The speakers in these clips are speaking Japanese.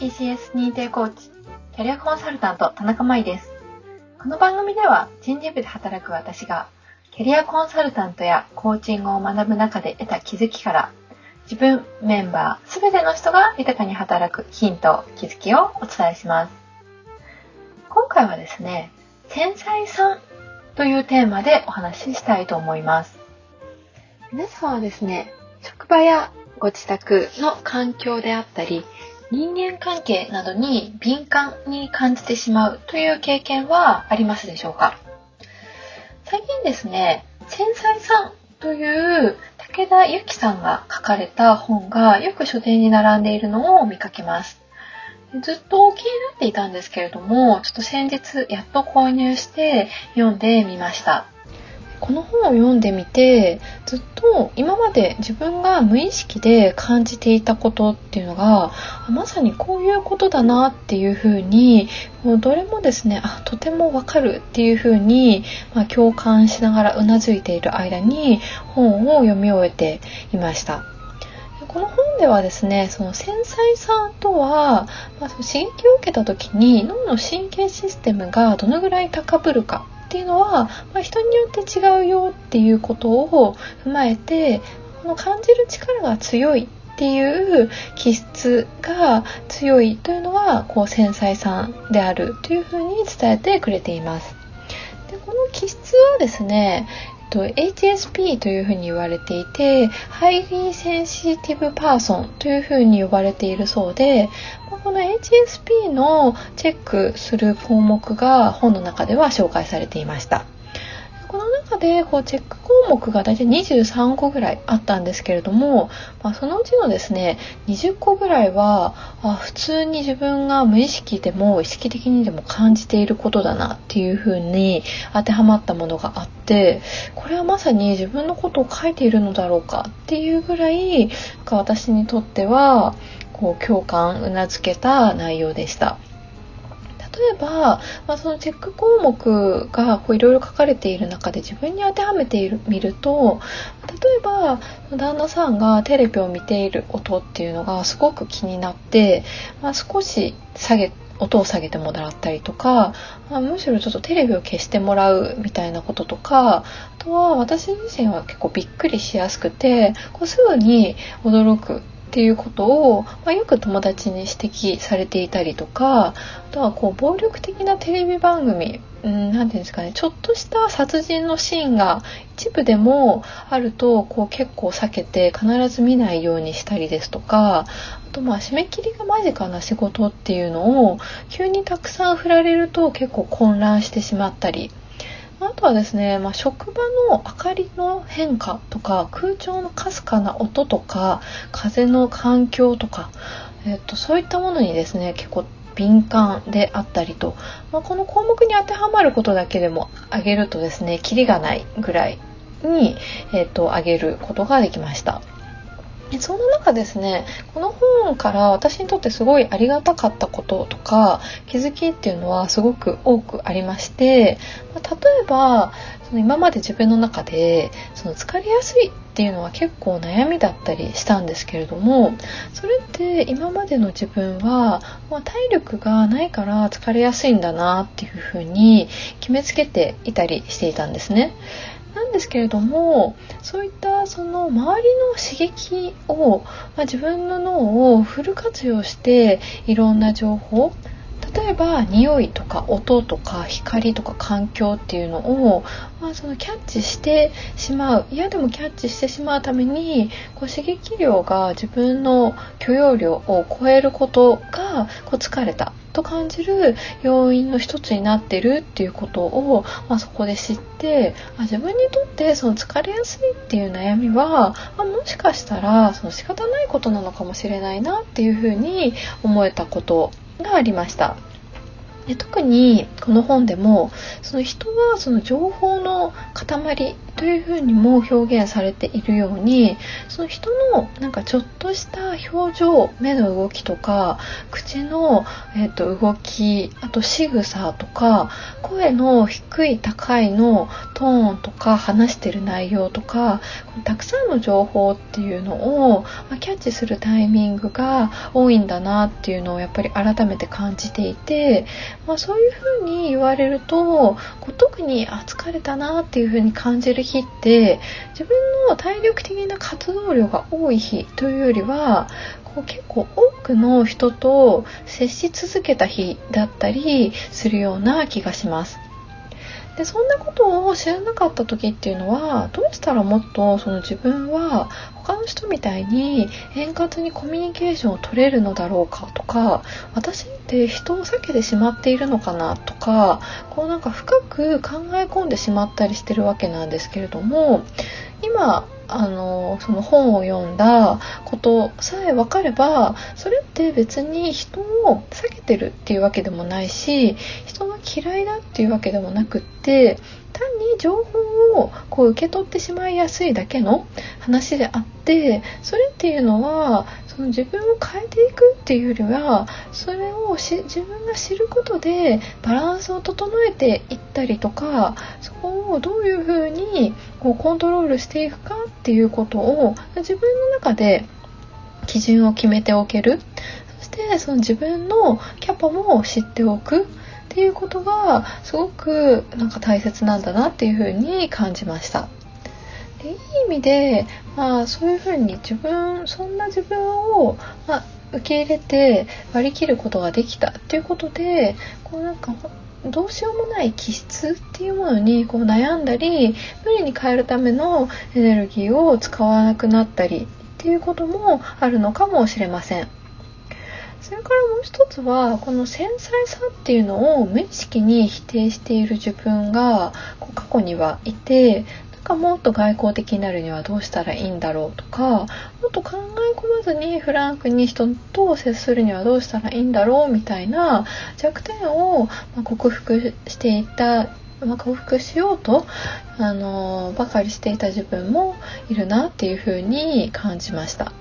TCS 認定コーチ、キャリアコンサルタント田中舞です。この番組では人事部で働く私が、キャリアコンサルタントやコーチングを学ぶ中で得た気づきから、自分、メンバー、すべての人が豊かに働くヒント、気づきをお伝えします。今回はですね、繊細さんというテーマでお話ししたいと思います。皆さんはですね、職場やご自宅の環境であったり、人間関係などに敏感に感じてしまうという経験はありますでしょうか？最近ですね、繊細さんという武田由紀さんが書かれた本がよく書店に並んでいるのを見かけます。ずっと気になっていたんですけれども、ちょっと先日やっと購入して読んでみました。この本を読んでみてずっと今まで自分が無意識で感じていたことっていうのがまさにこういうことだなっていうふうにもうどれもですねあとてもわかるっていうふうに、まあ、共感しながらうなずいている間に本を読み終えていました。この本ではですね、その繊細さとは、まあ、刺激を受けた時に脳の神経システムがどのぐらい高ぶるかっていうのは、まあ、人によって違うよっていうことを踏まえてこの感じる力が強いっていう気質が強いというのはこう繊細さんであるというふうに伝えてくれています。でこの気質はですね、と HSP というふうに言われていて、 Highly Sensitive Person というふうに呼ばれているそうで、この HSP のチェックする項目が本の中では紹介されていました。でこうチェック項目が大体23個ぐらいあったんですけれども、まあ、そのうちのですね20個ぐらいはあ普通に自分が無意識でも意識的にでも感じていることだなっていうふうに当てはまったものがあってこれはまさに自分のことを書いているのだろうかっていうぐらい私にとってはこう共感うなずけた内容でした。えば、まあ、そのチェック項目がいろいろ書かれている中で自分に当てはめている見ると例えば旦那さんがテレビを見ている音っていうのがすごく気になって、まあ、少し下げ音を下げてもらったりとか、まあ、むしろちょっとテレビを消してもらうみたいなこととかあとは私自身は結構びっくりしやすくてこうすぐに驚くっていうことを、まあ、よく友達に指摘されていたりとかあとはこう暴力的なテレビ番組何て言うんですかねちょっとした殺人のシーンが一部でもあるとこう結構避けて必ず見ないようにしたりですとかあとまあ締め切りが間近な仕事っていうのを急にたくさん振られると結構混乱してしまったりあとはですね、まあ、職場の明かりの変化とか空調のかすかな音とか風の環境とか、えっと、そういったものにですね結構敏感であったりと、まあ、この項目に当てはまることだけでも挙げるとですねキリがないぐらいに、えっと、挙げることができました。そんな中ですねこの本から私にとってすごいありがたかったこととか気づきっていうのはすごく多くありまして例えばその今まで自分の中でその疲れやすいっていうのは結構悩みだったりしたんですけれどもそれって今までの自分は、まあ、体力がないから疲れやすいんだなっていうふうに決めつけていたりしていたんですね。なんですけれどもそういったその周りの刺激を、まあ、自分の脳をフル活用していろんな情報例えば匂いとか音とか光とか環境っていうのを、まあ、そのキャッチしてしまう嫌でもキャッチしてしまうためにこう刺激量が自分の許容量を超えることがこう疲れたと感じる要因の一つになってるっていうことを、まあ、そこで知ってあ自分にとってその疲れやすいっていう悩みは、あ、もしかしたらその仕方ないことなのかもしれないなっていうふうに思えたことがありました。で特にこの本でもその人はその情報の塊というふうにも表現されているようにその人のなんかちょっとした表情目の動きとか口の、えーと、動きあと仕草とか声の低い高いのトーンとか話してる内容とかたくさんの情報っていうのを、キャッチするタイミングが多いんだなっていうのをやっぱり改めて感じていて、まあ、そういうふうに言われるとこう特にあ疲れたなっていうふうに感じる日って自分の体力的な活動量が多い日というよりはこう結構多くの人と接し続けた日だったりするような気がします。でそんなことを知らなかった時っていうのはどうしたらもっとその自分は他の人みたいに円滑にコミュニケーションを取れるのだろうかとか私って人を避けてしまっているのかなとかこうなんか深く考え込んでしまったりしてるわけなんですけれども今あのその本を読んだことさえ分かればそれって別に人を避けてるっていうわけでもないし人が嫌いだっていうわけでもなくって単に情報をこう受け取ってしまいやすいだけの話であってそれっていうのはその自分を変えていくっていうよりはそれを自分が知ることでバランスを整えていったりとかそこをどういうふうにこうコントロールしていくかっていうことを自分の中で基準を決めておけるそしてその自分のキャパも知っておくっていうことがすごくなんか大切なんだなっていうふうに感じました。いい意味で、まあ、そういうふうに自分そんな自分を、まあ、受け入れて割り切ることができたっていうことでこうなんかどうしようもない気質っていうものにこう悩んだり無理に変えるためのエネルギーを使わなくなったりっていうこともあるのかもしれません。それからもう一つはこの繊細さっていうのを無意識に否定している自分がこう過去にはいてかもっと外交的になるにはどうしたらいいんだろうとかもっと考え込まずにフランクに人と接するにはどうしたらいいんだろうみたいな弱点を克服していた、克服しようと、あのばかりしていた自分もいるなっていうふうに感じました。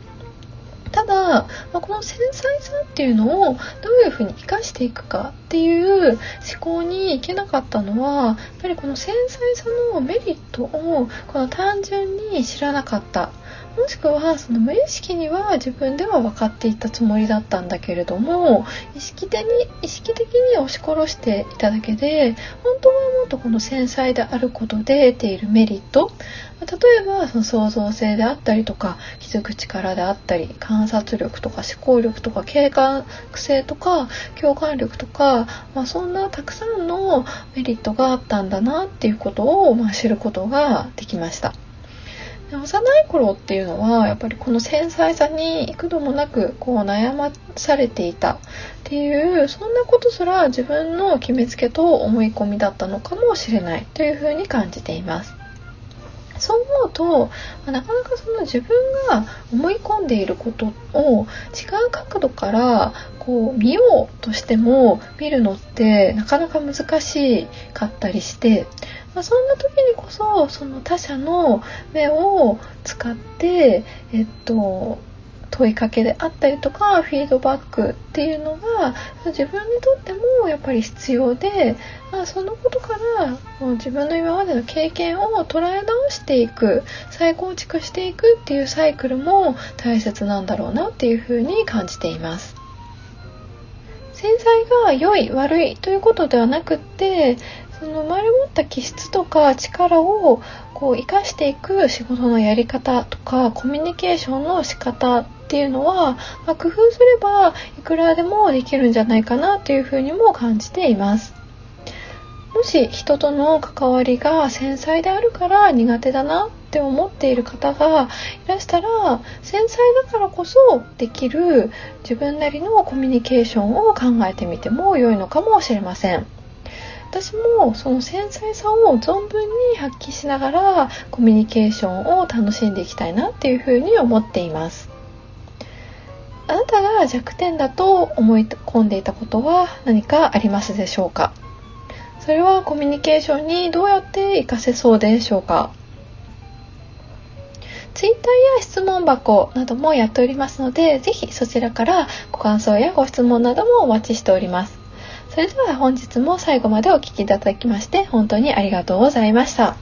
ただ、まあ、この繊細さっていうのをどういうふうに生かしていくかっていう思考にいけなかったのはやっぱりこの繊細さのメリットをこの単純に知らなかった。もしくはその無意識には自分では分かっていたつもりだったんだけれども意識的に意識的に押し殺していただけで本当はもっとこの繊細であることで得ているメリット例えばその創造性であったりとか気づく力であったり観察力とか思考力とか計画性とか共感力とか、まあ、そんなたくさんのメリットがあったんだなっていうことを、まあ、知ることができました。幼い頃っていうのはやっぱりこの繊細さに幾度もなくこう悩まされていたっていうそんなことすら自分の決めつけと思い込みだったのかもしれないというふうに感じています。そう思うとまなかなかその自分が思い込んでいることを違う角度からこう見ようとしても見るのってなかなか難しかったりしてまあ、そんな時にこそその他者の目を使ってえっと問いかけであったりとかフィードバックっていうのが自分にとってもやっぱり必要で、まあ、そのことからもう自分の今までの経験を捉え直していく再構築していくっていうサイクルも大切なんだろうなっていうふうに感じています。繊細が良い悪いということではなくってその生まれ持った気質とか力をこう生かしていく仕事のやり方とかコミュニケーションの仕方っていうのは、まあ、工夫すればいくらでもできるんじゃないかなというふうにも感じています。もし人との関わりが繊細であるから苦手だなって思っている方がいらしたら繊細だからこそできる自分なりのコミュニケーションを考えてみても良いのかもしれません。私もその繊細さを存分に発揮しながらコミュニケーションを楽しんでいきたいなっていうふうに思っていますあなたが弱点だと思い込んでいたことは何かありますでしょうか？それはコミュニケーションにどうやって活かせそうでしょうか？Twitter や質問箱などもやっておりますので、ぜひそちらからご感想やご質問などもお待ちしております。それでは本日も最後までお聴きいただきまして本当にありがとうございました。